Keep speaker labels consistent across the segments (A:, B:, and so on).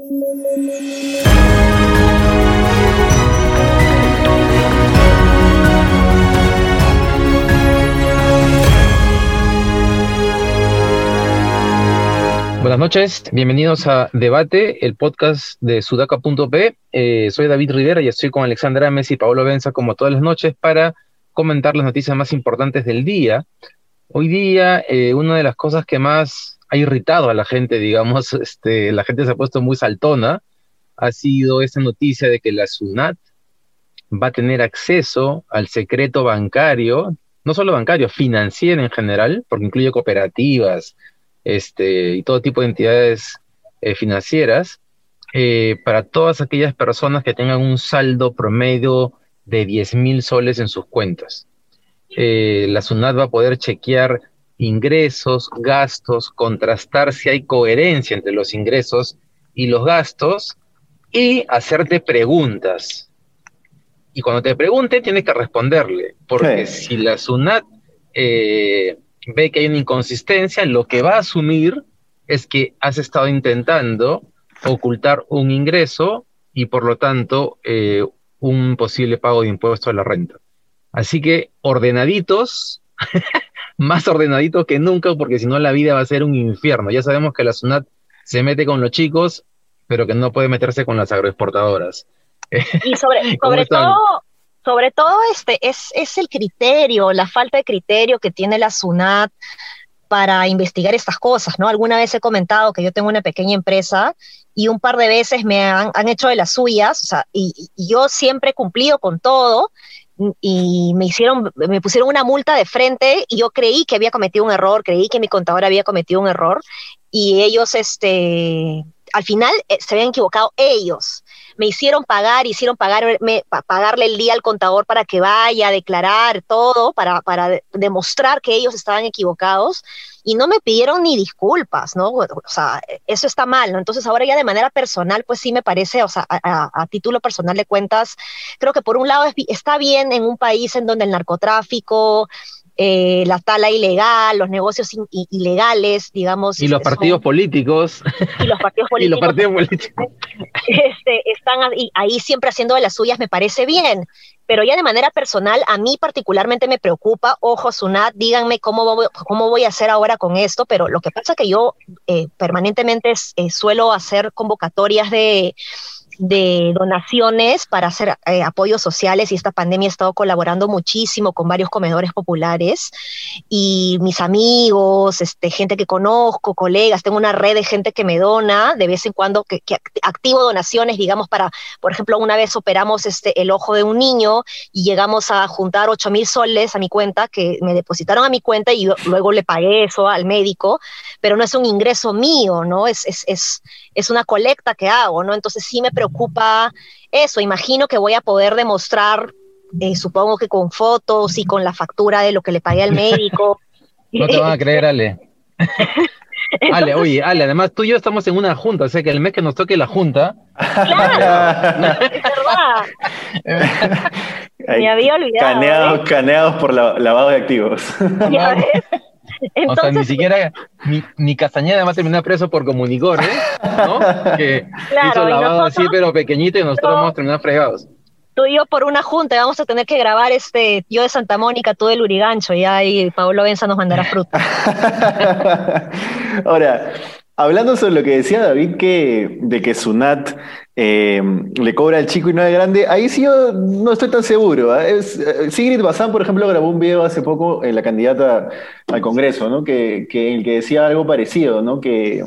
A: Buenas noches, bienvenidos a Debate, el podcast de sudaca.p. Eh, soy David Rivera y estoy con Alexandra Messi y Paolo Benza como todas las noches para comentar las noticias más importantes del día. Hoy día, eh, una de las cosas que más ha irritado a la gente, digamos, este, la gente se ha puesto muy saltona, ha sido esa noticia de que la SUNAT va a tener acceso al secreto bancario, no solo bancario, financiero en general, porque incluye cooperativas, este, y todo tipo de entidades eh, financieras eh, para todas aquellas personas que tengan un saldo promedio de 10 mil soles en sus cuentas. Eh, la SUNAT va a poder chequear ingresos, gastos, contrastar si hay coherencia entre los ingresos y los gastos y hacerte preguntas. Y cuando te pregunte, tienes que responderle, porque si la SUNAT ve que hay una inconsistencia, lo que va a asumir es que has estado intentando ocultar un ingreso y por lo tanto eh, un posible pago de impuesto a la renta. Así que ordenaditos, más ordenaditos que nunca, porque si no la vida va a ser un infierno. Ya sabemos que la SUNAT se mete con los chicos, pero que no puede meterse con las agroexportadoras.
B: Y sobre, sobre todo, sobre todo este, es, es el criterio, la falta de criterio que tiene la SUNAT para investigar estas cosas, ¿no? Alguna vez he comentado que yo tengo una pequeña empresa y un par de veces me han, hecho de las suyas, o sea, y, yo siempre he cumplido con todo y me hicieron, me pusieron una multa de frente y yo creí que había cometido un error, creí que mi contador había cometido un error y ellos, este, al final eh, se habían equivocado ellos me hicieron pagar, hicieron pagarme, pagarle el día al contador para que vaya a declarar todo, para, para demostrar que ellos estaban equivocados y no me pidieron ni disculpas, ¿no? O sea, eso está mal, ¿no? Entonces ahora ya de manera personal, pues sí me parece, o sea, a, título personal de cuentas, creo que por un lado está bien en un país en donde el narcotráfico, eh, la tala ilegal, los negocios ilegales, digamos.
A: Y los partidos políticos.
B: Y los partidos políticos. y los partidos políticos. Este, están ahí, siempre haciendo de las suyas, me parece bien. Pero ya de manera personal, a mí particularmente me preocupa, ojo, Sunat, díganme cómo voy, cómo voy a hacer ahora con esto, pero lo que pasa es que yo eh, permanentemente eh, suelo hacer convocatorias de, de donaciones para hacer eh, apoyos sociales y esta pandemia he estado colaborando muchísimo con varios comedores populares y mis amigos, este, gente que conozco, colegas, tengo una red de gente que me dona de vez en cuando, que, activo donaciones, digamos, para, por ejemplo, una vez operamos este, el ojo de un niño y llegamos a juntar 8 mil soles a mi cuenta, que me depositaron a mi cuenta y luego le pagué eso al médico, pero no es un ingreso mío, ¿no? Es, es, es, es una colecta que hago, ¿no? Entonces sí me preocupa eso. Imagino que voy a poder demostrar, eh, supongo que con fotos y con la factura de lo que le pagué al médico.
A: No te van a creer, Ale. Ale, oye, Ale, además tú y yo estamos en una junta, o sea que el mes que nos toque la junta.
B: Claro, es verdad. Me había olvidado.
C: Caneados, ¿eh? caneados por lavado de activos. ¿Ya ves?
A: o sea, ni siquiera, ni, ni Castañeda va a terminar preso por comunicor, ¿eh? ¿no? Que hizo lavado así, pero pequeñito y nosotros vamos a terminar fregados.
B: Tú y yo por una junta vamos a tener que grabar este, yo de Santa Mónica, tú del Urigancho, ya y Pablo Benza nos mandará fruta.
C: Ahora, Hablando sobre lo que decía David, que, de que Sunat eh, le cobra al chico y no al grande, ahí sí yo no estoy tan seguro. ¿ah? Es, eh, Sigrid Bazán, por ejemplo, grabó un video hace poco en la candidata al Congreso, ¿no? Que, que, el que decía algo parecido, ¿no? Que,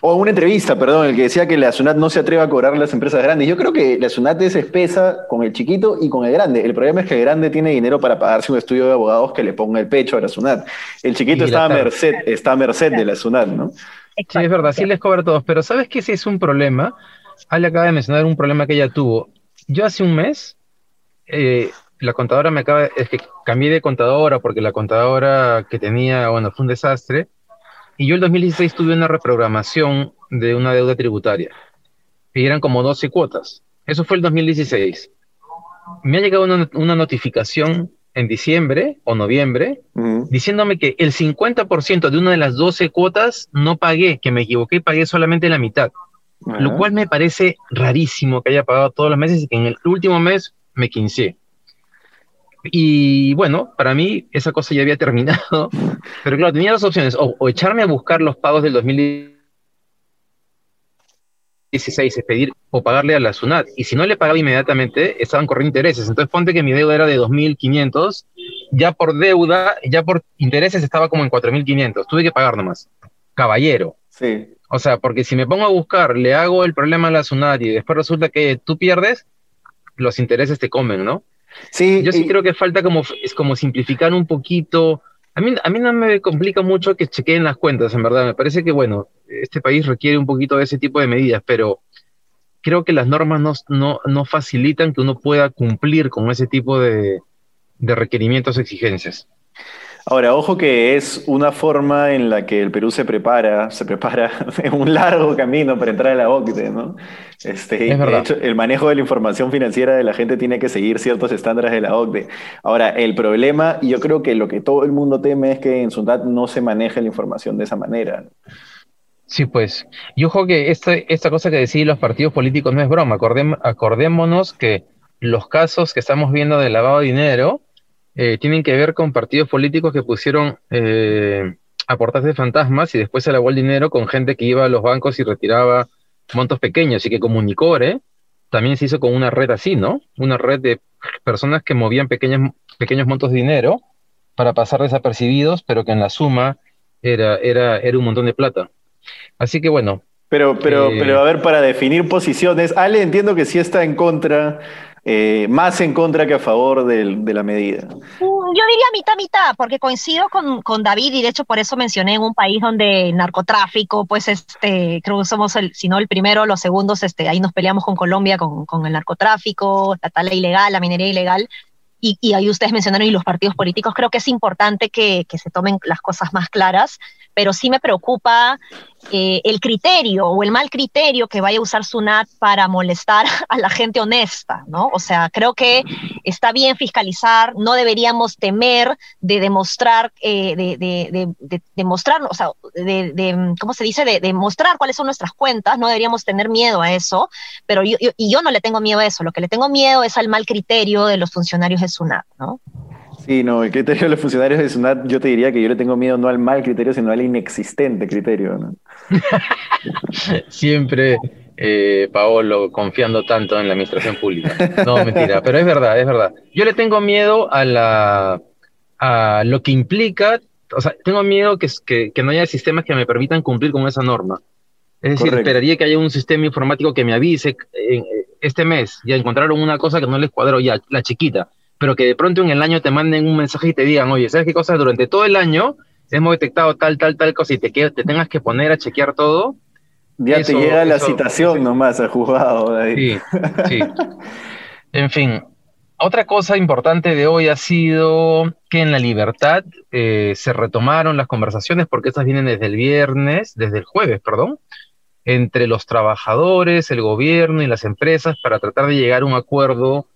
C: o una entrevista, perdón, el que decía que la SUNAT no se atreve a cobrar a las empresas grandes. Yo creo que la SUNAT es espesa con el chiquito y con el grande. El problema es que el grande tiene dinero para pagarse un estudio de abogados que le ponga el pecho a la SUNAT. El chiquito está a merced, está a merced de la SUNAT, ¿no?
A: Sí, es verdad, sí les cobra a todos, pero ¿sabes qué sí es un problema? Ale acaba de mencionar un problema que ella tuvo. Yo hace un mes, eh, la contadora me acaba, es que cambié de contadora porque la contadora que tenía, bueno, fue un desastre, y yo el 2016 tuve una reprogramación de una deuda tributaria, y eran como 12 cuotas. Eso fue el 2016. Me ha llegado una, una notificación en diciembre o noviembre, diciéndome que el 50% de una de las 12 cuotas no pagué, que me equivoqué y pagué solamente la mitad. Lo cual me parece rarísimo que haya pagado todos los meses y que en el último mes me quincé. Y bueno, para mí esa cosa ya había terminado, pero claro, tenía dos opciones, o, echarme a buscar los pagos del 2016, es pedir o pagarle a la SUNAT, y si no le pagaba inmediatamente, estaban corriendo intereses, entonces ponte que mi deuda era de 2.500, ya por deuda, ya por intereses estaba como en 4.500, tuve que pagar nomás, caballero.
C: Sí.
A: O sea, porque si me pongo a buscar, le hago el problema a la SUNAT y después resulta que tú pierdes, los intereses te comen, ¿no?
C: Sí.
A: Yo sí creo que falta como, es como simplificar un poquito. A mí, a mí no me complica mucho que chequeen las cuentas, en verdad. Me parece que, bueno, este país requiere un poquito de ese tipo de medidas, pero creo que las normas no, no, no facilitan que uno pueda cumplir con ese tipo de, de requerimientos o exigencias.
C: Ahora, ojo que es una forma en la que el Perú se prepara, se prepara en un largo camino para entrar a la OCDE, ¿no? Este, de hecho, el manejo de la información financiera de la gente tiene que seguir ciertos estándares de la OCDE. Ahora, el problema, y yo creo que lo que todo el mundo teme es que en SUNAT no se maneje la información de esa manera.
A: Sí, pues. Y ojo que esta, esta cosa que decís los partidos políticos no es broma. acordémonos que los casos que estamos viendo de lavado de dinero eh, tienen que ver con partidos políticos que pusieron eh, aportes de fantasmas y después se lavó el dinero con gente que iba a los bancos y retiraba montos pequeños y que Comunicore también se hizo con una red así, ¿no? Una red de personas que movían pequeños, pequeños montos de dinero para pasar desapercibidos, pero que en la suma era, era, era un montón de plata. Así que bueno.
C: Pero, pero, eh, pero a ver, para definir posiciones, Ale entiendo que sí está en contra eh, más en contra que a favor de, la medida?
B: Mm, yo diría mitad, mitad, porque coincido con, David y de hecho por eso mencioné en un país donde el narcotráfico, pues este, creo que somos el, si no el primero, los segundos, este, ahí nos peleamos con Colombia con, con el narcotráfico, la tala ilegal, la minería ilegal, y, y, ahí ustedes mencionaron y los partidos políticos, creo que es importante que, que, se tomen las cosas más claras, pero sí me preocupa eh, el criterio o el mal criterio que vaya a usar SUNAT para molestar a la gente honesta, ¿no? O sea, creo que está bien fiscalizar, no deberíamos temer de demostrar, eh, de, de, demostrar, o sea, de, ¿cómo se dice? De, demostrar cuáles son nuestras cuentas, no deberíamos tener miedo a eso, pero yo, y yo no le tengo miedo a eso, lo que le tengo miedo es al mal criterio de los funcionarios de SUNAT, ¿no?
C: Sí, no, el criterio de los funcionarios de SUNAT, yo te diría que yo le tengo miedo no al mal criterio, sino al inexistente criterio. ¿no?
A: Siempre eh, Paolo confiando tanto en la administración pública. No, mentira, pero es verdad, es verdad. Yo le tengo miedo a, la, a lo que implica, o sea, tengo miedo que, que, que no haya sistemas que me permitan cumplir con esa norma. Es decir, esperaría que haya un sistema informático que me avise en, este mes, ya encontraron una cosa que no les cuadró, ya, la chiquita pero que de pronto en el año te manden un mensaje y te digan, oye, ¿sabes qué cosa? Durante todo el año hemos detectado tal, tal, tal cosa y te, te tengas que poner a chequear todo.
C: Ya te llega la citación nomás al juzgado.
A: Sí, sí. En fin, otra cosa importante de hoy ha sido que en la libertad eh, se retomaron las conversaciones, porque estas vienen desde el viernes, desde el jueves, perdón, entre los trabajadores, el gobierno y las empresas para tratar de llegar a un acuerdo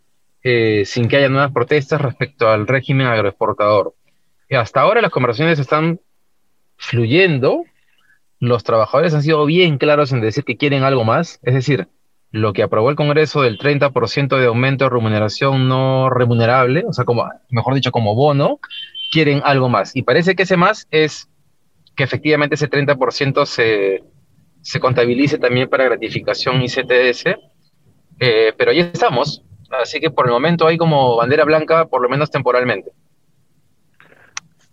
A: eh, sin que haya nuevas protestas respecto al régimen agroexportador. Y hasta ahora las conversaciones están fluyendo, los trabajadores han sido bien claros en decir que quieren algo más, es decir, lo que aprobó el Congreso del 30% de aumento de remuneración no remunerable, o sea, como, mejor dicho, como bono, quieren algo más. Y parece que ese más es que efectivamente ese 30% se, se contabilice también para gratificación y CTS, eh, pero ahí estamos. Así que por el momento hay como bandera blanca, por lo menos temporalmente.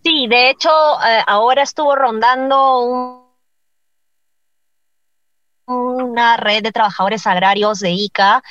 B: Sí, de hecho, eh, ahora estuvo rondando una red de trabajadores agrarios de ICA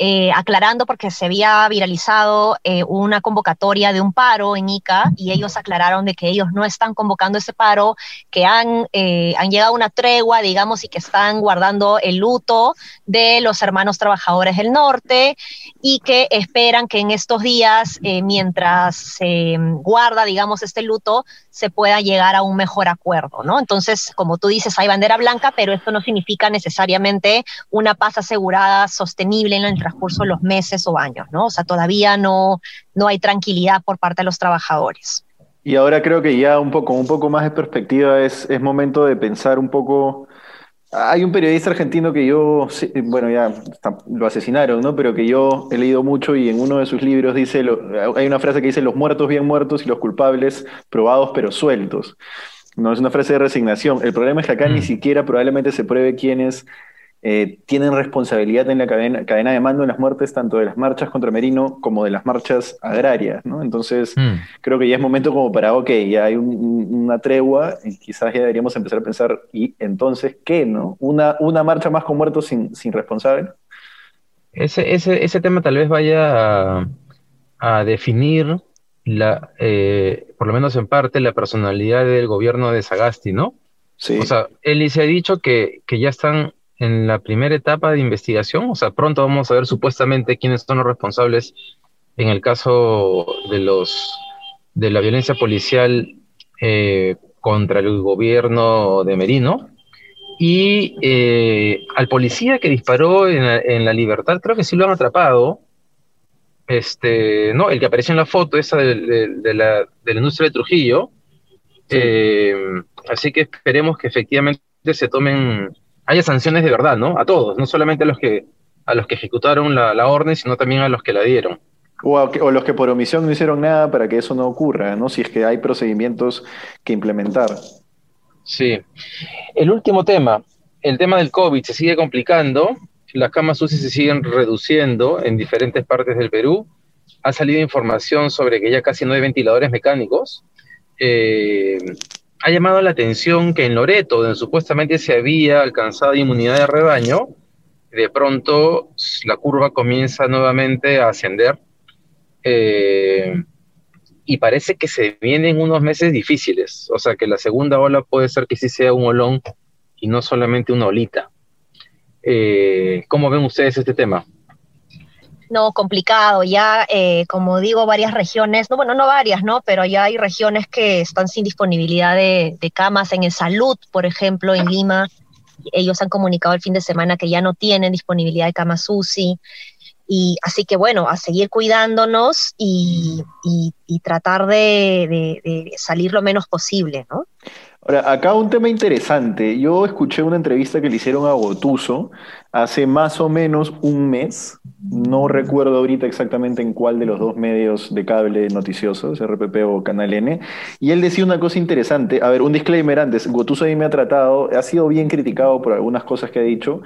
B: eh, aclarando porque se había viralizado eh, una convocatoria de un paro en ICA y ellos aclararon de que ellos no están convocando ese paro, que han, eh, han llegado a una tregua, digamos, y que están guardando el luto de los hermanos trabajadores del norte y que esperan que en estos días, mientras se guarda, digamos, este luto, se pueda llegar a un mejor acuerdo, ¿no? Entonces, como tú dices, hay bandera blanca, pero esto no significa necesariamente una paz asegurada, sostenible en el transcurso de los meses o años, ¿no? O sea, todavía no, no hay tranquilidad por parte de los trabajadores.
C: Y ahora creo que ya un poco, un poco más de perspectiva es, es momento de pensar un poco Hay un periodista argentino que yo, bueno, ya lo asesinaron, ¿no? Pero que yo he leído mucho y en uno de sus libros dice, hay una frase que dice, los muertos bien muertos y los culpables probados pero sueltos. No es una frase de resignación. El problema es que acá ni mm. siquiera probablemente se pruebe quiénes eh, tienen responsabilidad en la cadena, cadena, de mando en las muertes tanto de las marchas contra Merino como de las marchas agrarias, ¿no? Entonces, mm. creo que ya es momento como para, ok, ya hay una tregua y quizás ya deberíamos empezar a pensar, ¿y entonces qué, no? ¿Una, una marcha más con muertos sin, sin responsable?
A: Ese, ese, ese tema tal vez vaya a, definir la, eh, por lo menos en parte, la personalidad del gobierno de Sagasti, ¿no? Sí. O sea, él se ha dicho que, que ya están en la primera etapa de investigación, o sea, pronto vamos a ver supuestamente quiénes son los responsables en el caso de los de la violencia policial eh, contra el gobierno de Merino. Y eh, al policía que disparó en la, libertad creo que sí lo han atrapado. Este no el que apareció en la foto esa de, la, de la industria de Trujillo. Eh, así que esperemos que efectivamente se tomen haya sanciones de verdad, ¿no? A todos, no solamente a los que, a los que ejecutaron la, orden, sino también a los que la dieron.
C: O, los que por omisión no hicieron nada para que eso no ocurra, ¿no? Si es que hay procedimientos que implementar.
A: Sí. El último tema, el tema del COVID se sigue complicando, las camas UCI se siguen reduciendo en diferentes partes del Perú. Ha salido información sobre que ya casi no hay ventiladores mecánicos. Eh, ha llamado la atención que en Loreto, donde supuestamente se había alcanzado inmunidad de rebaño, de pronto la curva comienza nuevamente a ascender eh, y parece que se vienen unos meses difíciles, o sea que la segunda ola puede ser que sí sea un olón y no solamente una olita. Eh, ¿Cómo ven ustedes este tema?
B: No complicado. Ya, eh, como digo, varias regiones, no, bueno, no varias, ¿no? Pero ya hay regiones que están sin disponibilidad de, camas en el salud, por ejemplo, en Lima. Ellos han comunicado el fin de semana que ya no tienen disponibilidad de camas UCI. Y así que bueno, a seguir cuidándonos y, tratar de, de, salir lo menos posible, ¿no?
C: Ahora, acá un tema interesante. Yo escuché una entrevista que le hicieron a Gotuso hace más o menos un mes no recuerdo ahorita exactamente en cuál de los dos medios de cable noticiosos, RPP o Canal N. Y él decía una cosa interesante. A ver, un disclaimer antes. Gotuso ahí me ha tratado, ha sido bien criticado por algunas cosas que ha dicho,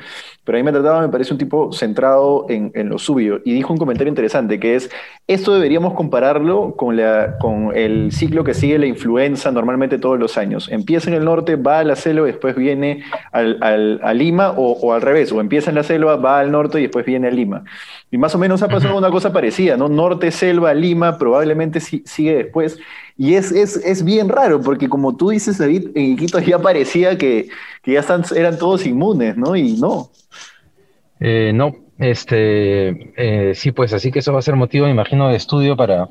C: pero ahí me ha tratado, me parece un tipo centrado en, lo suyo. Y dijo un comentario interesante que es, esto deberíamos compararlo con, la, con el ciclo que sigue la influenza normalmente todos los años. Empieza en el norte, va a la selva después viene al, a Lima o, o al revés, o empieza en la selva, va al norte y después viene a Lima. Y más o menos ha pasado una cosa parecida, ¿no? Norte, Selva, Lima, probablemente sigue después. Y es, es, es, bien raro, porque como tú dices, David, en Iquitos ya parecía que, que ya están, eran todos inmunes, ¿no? Y no.
A: Eh, no, este, eh, sí, pues así que eso va a ser motivo, me imagino, de estudio para,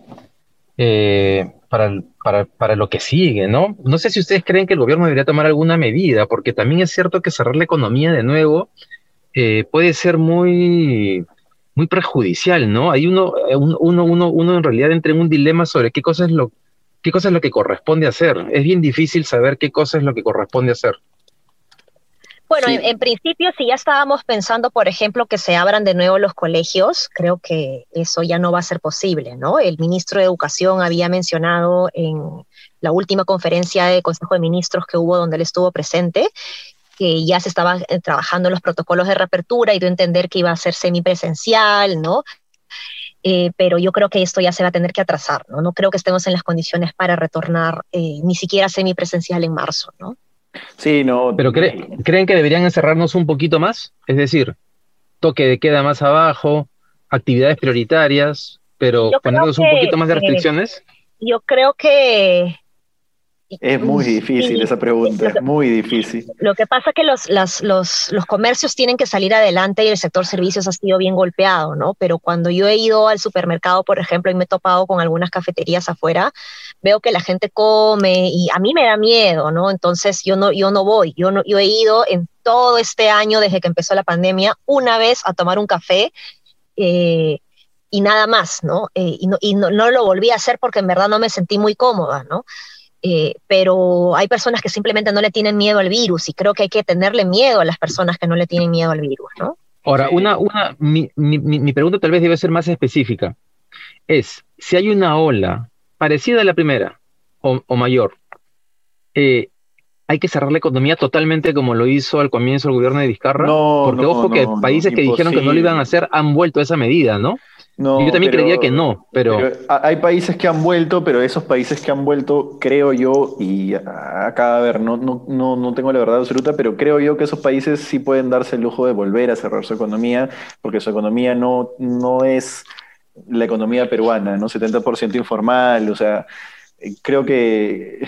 A: eh, para, para, para, lo que sigue, ¿no? No sé si ustedes creen que el gobierno debería tomar alguna medida, porque también es cierto que cerrar la economía de nuevo puede ser muy muy perjudicial, ¿no? Hay uno, eh, uno, uno, uno en realidad entra en un dilema sobre qué cosa es lo, qué cosa es lo que corresponde hacer. Es bien difícil saber qué cosa es lo que corresponde hacer.
B: Bueno, en, principio, si ya estábamos pensando, por ejemplo, que se abran de nuevo los colegios, creo que eso ya no va a ser posible, ¿no? El ministro de Educación había mencionado en la última conferencia de Consejo de Ministros que hubo donde él estuvo presente, que ya se estaban eh, trabajando los protocolos de reapertura y de entender que iba a ser semipresencial, ¿no? Eh, pero yo creo que esto ya se va a tener que atrasar, ¿no? No creo que estemos en las condiciones para retornar eh, ni siquiera semipresencial en marzo, ¿no?
A: Sí, no. ¿Pero creen que deberían encerrarnos un poquito más? Es decir, toque de queda más abajo, actividades prioritarias, pero ponernos un poquito más de restricciones.
B: yo creo que
C: es muy difícil esa pregunta, es muy difícil.
B: Lo que pasa es que los, los, los, comercios tienen que salir adelante y el sector servicios ha sido bien golpeado, ¿no? Pero cuando yo he ido al supermercado, por ejemplo, y me he topado con algunas cafeterías afuera, veo que la gente come y a mí me da miedo, ¿no? Entonces yo no, yo no voy, yo, no, yo he ido en todo este año desde que empezó la pandemia una vez a tomar un café. Eh, y nada más, ¿no? Eh, y, no, y no, no, lo volví a hacer porque en verdad no me sentí muy cómoda, ¿no? Eh, pero hay personas que simplemente no le tienen miedo al virus y creo que hay que tenerle miedo a las personas que no le tienen miedo al virus, ¿no?
A: Ahora, una, una, mi, mi, mi pregunta tal vez debe ser más específica. Es, si hay una ola parecida a la primera o, o mayor, eh, hay que cerrar la economía totalmente como lo hizo al comienzo el gobierno de Vizcarra. No, porque ojo que países que dijeron que no lo iban a hacer han vuelto a esa medida, ¿no? No, yo también creía que no, pero...
C: Hay países que han vuelto, pero esos países que han vuelto, creo yo, y acá, a ver, no, no, no, no tengo la verdad absoluta, pero creo yo que esos países sí pueden darse el lujo de volver a cerrar su economía, porque su economía no, no es la economía peruana, ¿no? 70% informal, o sea, creo que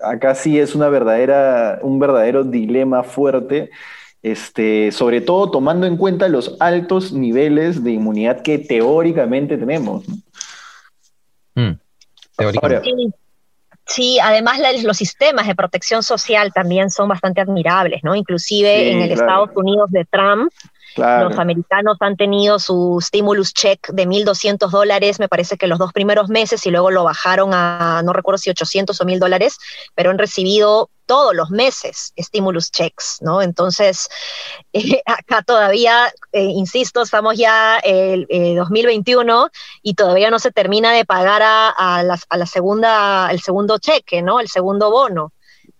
C: acá sí es una verdadera, un verdadero dilema fuerte, este, sobre todo tomando en cuenta los altos niveles de inmunidad que teóricamente tenemos.
B: Mm, sí, además los sistemas de protección social también son bastante admirables, ¿no? Inclusive en el Estados Unidos de Trump, los americanos han tenido su stimulus check de 1.200 dólares, me parece que los dos primeros meses, y luego lo bajaron a, no recuerdo si 800 o 1.000 dólares, pero han recibido todos los meses stimulus checks, ¿no? Entonces, eh, acá todavía, eh, insisto, estamos ya en 2021 y todavía no se termina de pagar a, la, segunda, el segundo cheque, ¿no? El segundo bono.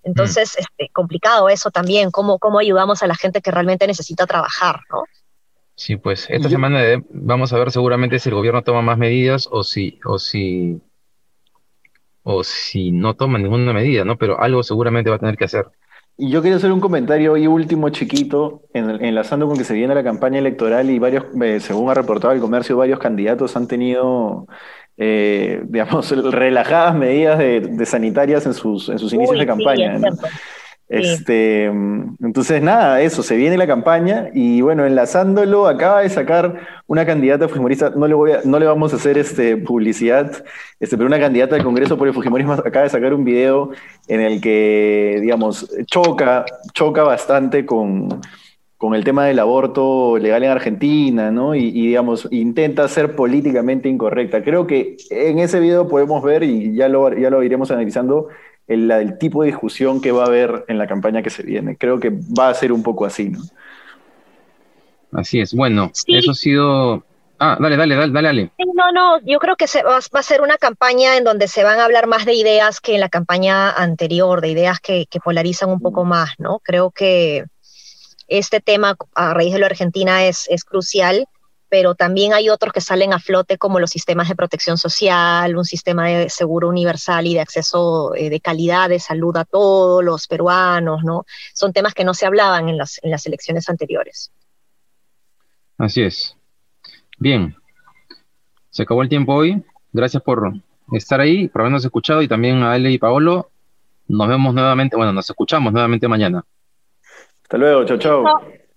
B: Entonces, mm. este, complicado eso también, cómo, cómo ayudamos a la gente que realmente necesita trabajar, ¿no?
A: Sí, pues esta semana vamos a ver seguramente si el gobierno toma más medidas o si, o si, o si no toma ninguna medida, ¿no? Pero algo seguramente va a tener que hacer.
C: Y yo quería hacer un comentario hoy último chiquito, enlazando con que se viene la campaña electoral y varios, eh, según ha reportado el comercio, varios candidatos han tenido eh, digamos, relajadas medidas de, sanitarias en sus, en sus inicios de campaña. Este, entonces, nada, eso, se viene la campaña y bueno, enlazándolo, acaba de sacar una candidata fujimorista, no le, voy no le vamos a hacer este, publicidad, este, pero una candidata del Congreso por el Fujimorismo acaba de sacar un video en el que, digamos, choca, choca bastante con, con el tema del aborto legal en Argentina, ¿no? Y, digamos, intenta ser políticamente incorrecta. Creo que en ese video podemos ver, y ya lo, ya lo iremos analizando, el, el, tipo de discusión que va a haber en la campaña que se viene. Creo que va a ser un poco así, ¿no?
A: Así es. Bueno, eso ha sido... Ah, dale, dale, dale, dale.
B: No, no, yo creo que se, va, a ser una campaña en donde se van a hablar más de ideas que en la campaña anterior, de ideas que, que polarizan un poco más, ¿no? Creo que este tema a raíz de lo Argentina es, es crucial, pero también hay otros que salen a flote como los sistemas de protección social, un sistema de seguro universal y de acceso eh, de calidad de salud a todos los peruanos, ¿no? Son temas que no se hablaban en las, en las elecciones anteriores.
A: Así es. Bien. Se acabó el tiempo hoy. Gracias por estar ahí, por habernos escuchado y también a Ale y Paolo. Nos vemos nuevamente, bueno, nos escuchamos nuevamente mañana.
C: Hasta luego, chao, chao.